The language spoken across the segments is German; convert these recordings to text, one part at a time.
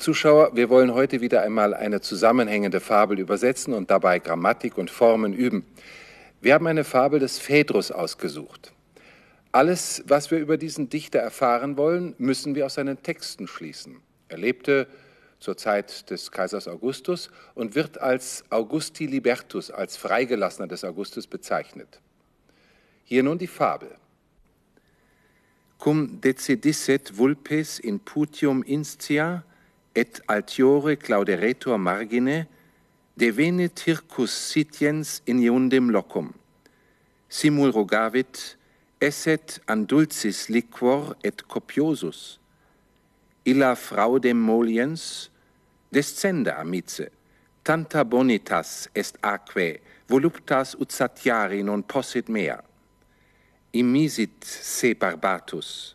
Zuschauer, wir wollen heute wieder einmal eine zusammenhängende Fabel übersetzen und dabei Grammatik und Formen üben. Wir haben eine Fabel des Phaedrus ausgesucht. Alles, was wir über diesen Dichter erfahren wollen, müssen wir aus seinen Texten schließen. Er lebte zur Zeit des Kaisers Augustus und wird als Augusti Libertus, als Freigelassener des Augustus bezeichnet. Hier nun die Fabel. Cum decidisset vulpes in putium instia et altiore clauderetur margine devenit hircus sitiens in iundem locum. Simul rogavit, esset an dulcis liquor et copiosus. Illa fraudem moliens descenda, amice, tanta bonitas est aquae, voluptas ut satiari non possit mea. Imisit se barbatus,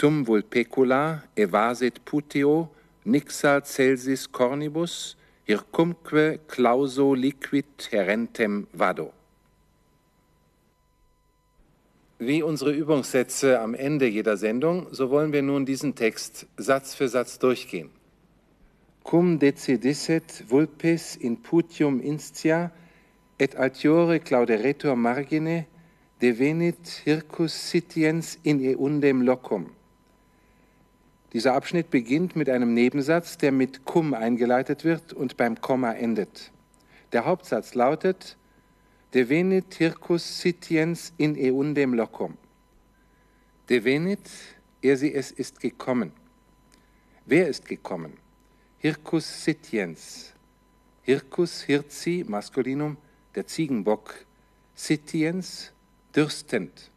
tum vulpecula evasit puteo nixa celsis cornibus, hircumque clauso liquid herentem vado. Wie unsere Übungssätze am Ende jeder Sendung, so wollen wir nun diesen Text Satz für Satz durchgehen. Cum decidisset vulpes in putium instia et altiore clauderetur margine devenit hircus sitiens in eundem locum. Dieser Abschnitt beginnt mit einem Nebensatz, der mit cum eingeleitet wird und beim Komma endet. Der Hauptsatz lautet devenit hircus sitiens in eundem locum. Devenit, er sie es ist gekommen. Wer ist gekommen? Hircus sitiens. Hircus, Hirzi, Maskulinum, der Ziegenbock. Sitiens, dürstend.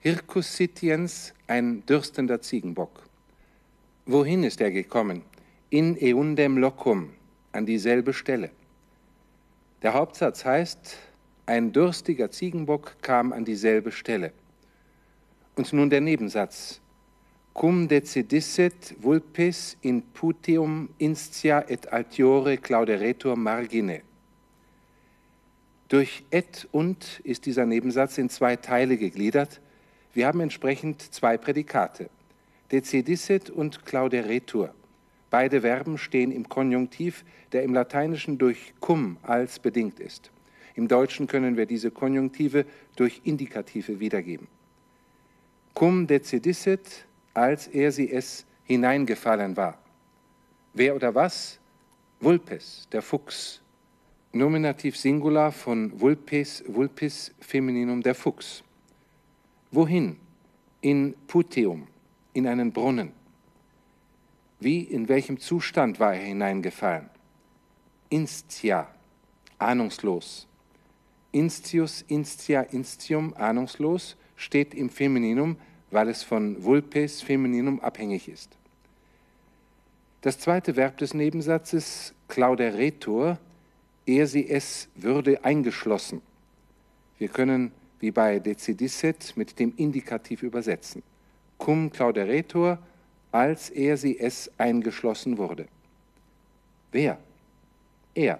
Hircus sitiens, ein dürstender Ziegenbock. Wohin ist er gekommen? In eundem locum, an dieselbe Stelle. Der Hauptsatz heißt, ein durstiger Ziegenbock kam an dieselbe Stelle. Und nun der Nebensatz. Cum decidisset vulpes in putium instia et altiore clauderetur margine. Durch et und ist dieser Nebensatz in zwei Teile gegliedert. Wir haben entsprechend zwei Prädikate. Decidisset und clauderetur. Beide Verben stehen im Konjunktiv, der im Lateinischen durch cum als bedingt ist. Im Deutschen können wir diese Konjunktive durch Indikative wiedergeben. Cum decidisset, als er sie es hineingefallen war. Wer oder was? Vulpes, der Fuchs. Nominativ Singular von vulpes, vulpis, Femininum, der Fuchs. Wohin? In Puteum, in einen Brunnen. Wie, in welchem Zustand war er hineingefallen? Instia, ahnungslos. Instius, instia, instium, ahnungslos, steht im Femininum, weil es von vulpes Femininum abhängig ist. Das zweite Verb des Nebensatzes, clauderetur, er sie es würde eingeschlossen. Wir können wie bei decidisset mit dem Indikativ übersetzen. Cum clauderetur, als er sie es eingeschlossen wurde. Wer? Er.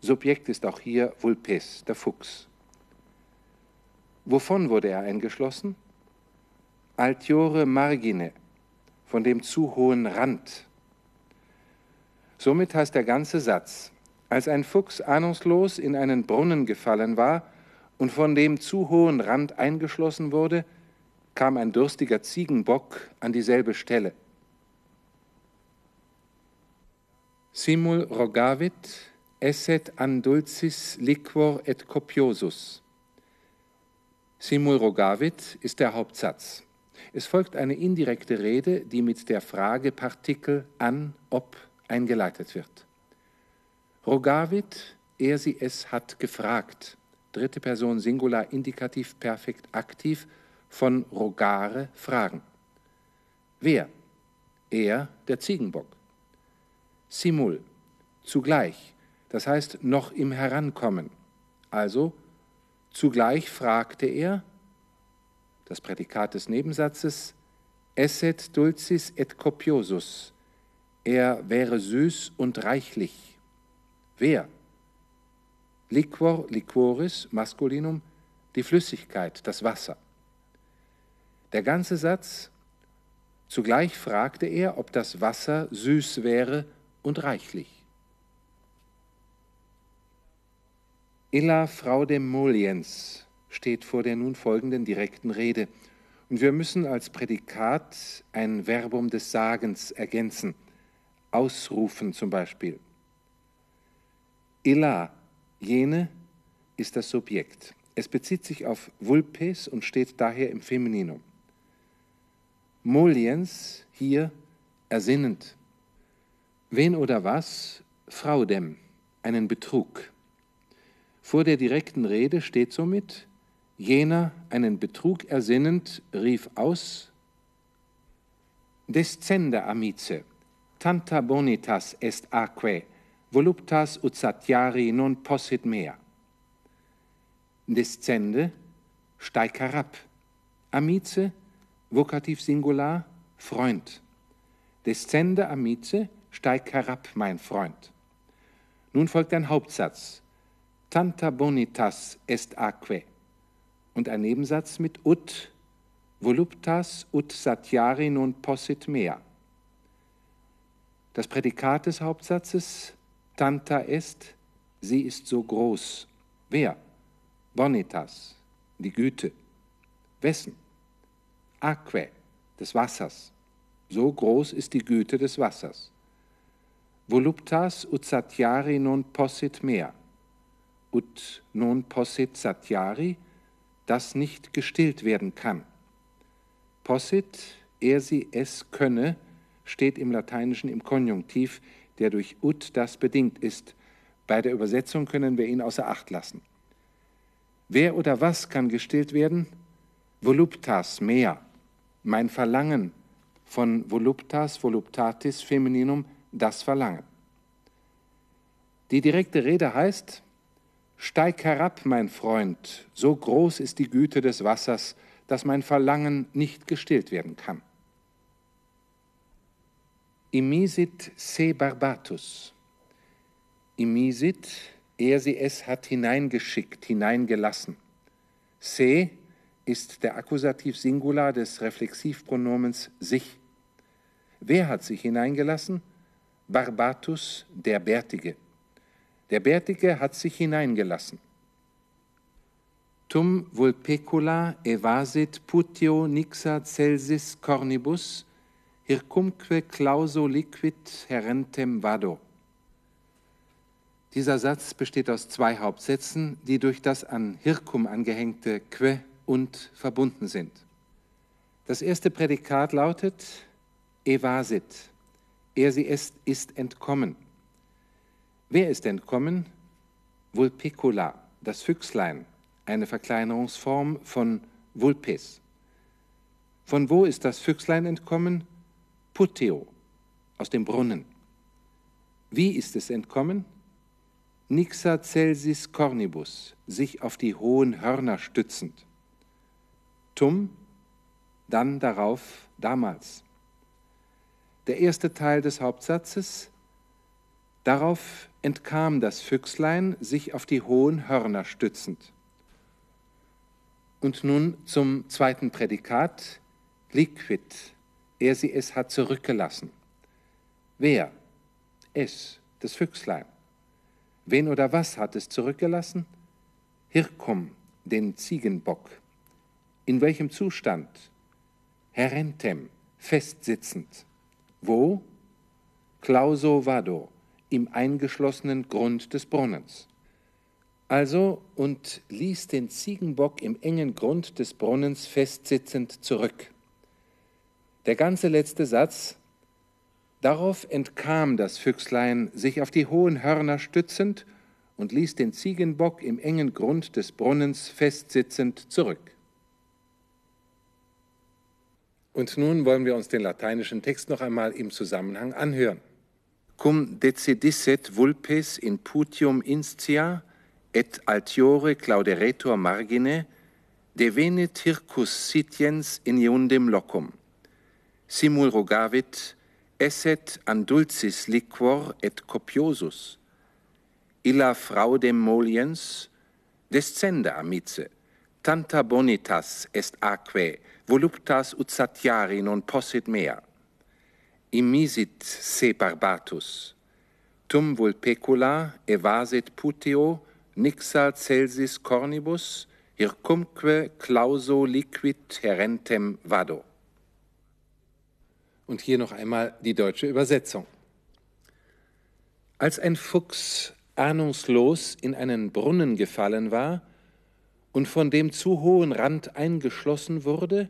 Subjekt ist auch hier Vulpes, der Fuchs. Wovon wurde er eingeschlossen? Altiore margine, von dem zu hohen Rand. Somit heißt der ganze Satz, als ein Fuchs ahnungslos in einen Brunnen gefallen war und von dem zu hohen Rand eingeschlossen wurde, kam ein durstiger Ziegenbock an dieselbe Stelle. Simul rogavit esset andulcis liquor et copiosus. Simul rogavit ist der Hauptsatz. Es folgt eine indirekte Rede, die mit der Fragepartikel an, ob eingeleitet wird. Rogavit, er sie es hat gefragt. Dritte Person Singular Indikativ Perfekt Aktiv von rogare fragen. Wer? Er, der Ziegenbock. Simul, zugleich, das heißt noch im Herankommen. Also zugleich fragte er, das Prädikat des Nebensatzes, esset dulcis et copiosus, er wäre süß und reichlich. Wer? Liquor, liquoris, Maskulinum, die Flüssigkeit, das Wasser. Der ganze Satz, Zugleich fragte er, ob das Wasser süß wäre und reichlich. Illa fraudem moliens steht vor der nun folgenden direkten Rede. Und wir müssen als Prädikat ein Verbum des Sagens ergänzen. Ausrufen zum Beispiel. Illa, jene, ist das Subjekt. Es bezieht sich auf vulpes und steht daher im Femininum. Moliens, hier ersinnend. Wen oder was? Fraudem, einen Betrug. Vor der direkten Rede steht somit, jener, einen Betrug ersinnend, rief aus, Descende amice, tanta bonitas est aque, voluptas ut satiari non possit mea. Descende, steig herab. Amice, Vokativ Singular, Freund. Descende amice, steig herab, mein Freund. Nun folgt ein Hauptsatz. Tanta bonitas est aque. Und ein Nebensatz mit ut, voluptas ut satiari non possit mea. Das Prädikat des Hauptsatzes, tanta est, sie ist so groß. Wer? Bonitas, die Güte. Wessen? Aque, des Wassers. So groß ist die Güte des Wassers. Voluptas ut satiari non possit mea. Ut non possit satiari, das nicht gestillt werden kann. Possit, er sie es könne, steht im Lateinischen im Konjunktiv, der durch ut das bedingt ist. Bei der Übersetzung können wir ihn außer Acht lassen. Wer oder was kann gestillt werden? Voluptas, mehr mein Verlangen von voluptas, voluptatis, femininum, das Verlangen. Die direkte Rede heißt, Steig herab, mein Freund, so groß ist die Güte des Wassers, dass mein Verlangen nicht gestillt werden kann. Imisit se barbatus. Imisit, er sie es hat hineingeschickt, hineingelassen. Se, ist der Akkusativ Singular des Reflexivpronomens sich. Wer hat sich hineingelassen? Barbatus, der Bärtige. Der Bärtige hat sich hineingelassen. Tum vulpecula evasit putio nixa celsis cornibus, hircumque clauso liquid herentem vado. Dieser Satz besteht aus zwei Hauptsätzen, die durch das an Hircum angehängte que und verbunden sind. Das erste Prädikat lautet evasit. Er sie ist, ist entkommen. Wer ist entkommen? Vulpicula, das Füchslein, eine Verkleinerungsform von vulpes. Von wo ist das Füchslein entkommen? Puteo, aus dem Brunnen. Wie ist es entkommen? Nixa celsis cornibus, sich auf die hohen Hörner stützend. Tum, dann darauf damals. Der erste Teil des Hauptsatzes, darauf entkam das Füchslein, sich auf die hohen Hörner stützend. Und nun zum zweiten Prädikat, liquid, er sie es hat zurückgelassen. Wer? Es, das Füchslein. Wen oder was hat es zurückgelassen? Hirkum, den Ziegenbock. In welchem Zustand? Herentem, festsitzend. Wo? Clauso vado, im eingeschlossenen Grund des Brunnens. Also und ließ den Ziegenbock im engen Grund des Brunnens festsitzend zurück. Der ganze letzte Satz Darauf entkam das Füchslein, sich auf die hohen Hörner stützend, und ließ den Ziegenbock im engen Grund des Brunnens festsitzend zurück. Und nun wollen wir uns den lateinischen Text noch einmal im Zusammenhang anhören. Cum decidisset vulpes in putium instia et altiore clauderetur margine devenit hircus sitiens in iundem locum. Simul rogavit esset andulcis liquor et copiosus. Illa fraudem moliens descenda amice, tanta bonitas est aque voluptas ut satiari non possit mea. Immisit se barbatus, tum vulpecula evasit puteo, nixa celsis cornibus, hircumque clauso liquid herentem vado. Und hier noch einmal die deutsche Übersetzung. Als ein Fuchs ahnungslos in einen Brunnen gefallen war und von dem zu hohen Rand eingeschlossen wurde,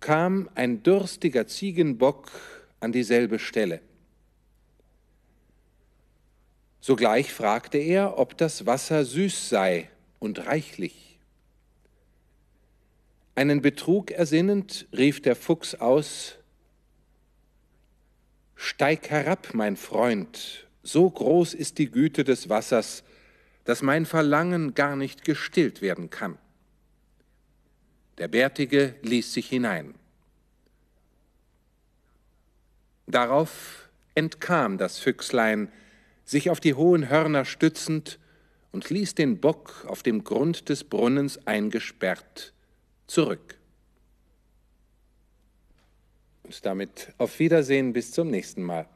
kam ein durstiger Ziegenbock an dieselbe Stelle. Sogleich fragte er, ob das Wasser süß sei und reichlich. Einen Betrug ersinnend rief der Fuchs aus, Steig herab, mein Freund, so groß ist die Güte des Wassers, dass mein Verlangen gar nicht gestillt werden kann. Der Bärtige ließ sich hinein. Darauf entkam das Füchslein, sich auf die hohen Hörner stützend, und ließ den Bock auf dem Grund des Brunnens eingesperrt zurück. Und damit auf Wiedersehen bis zum nächsten Mal.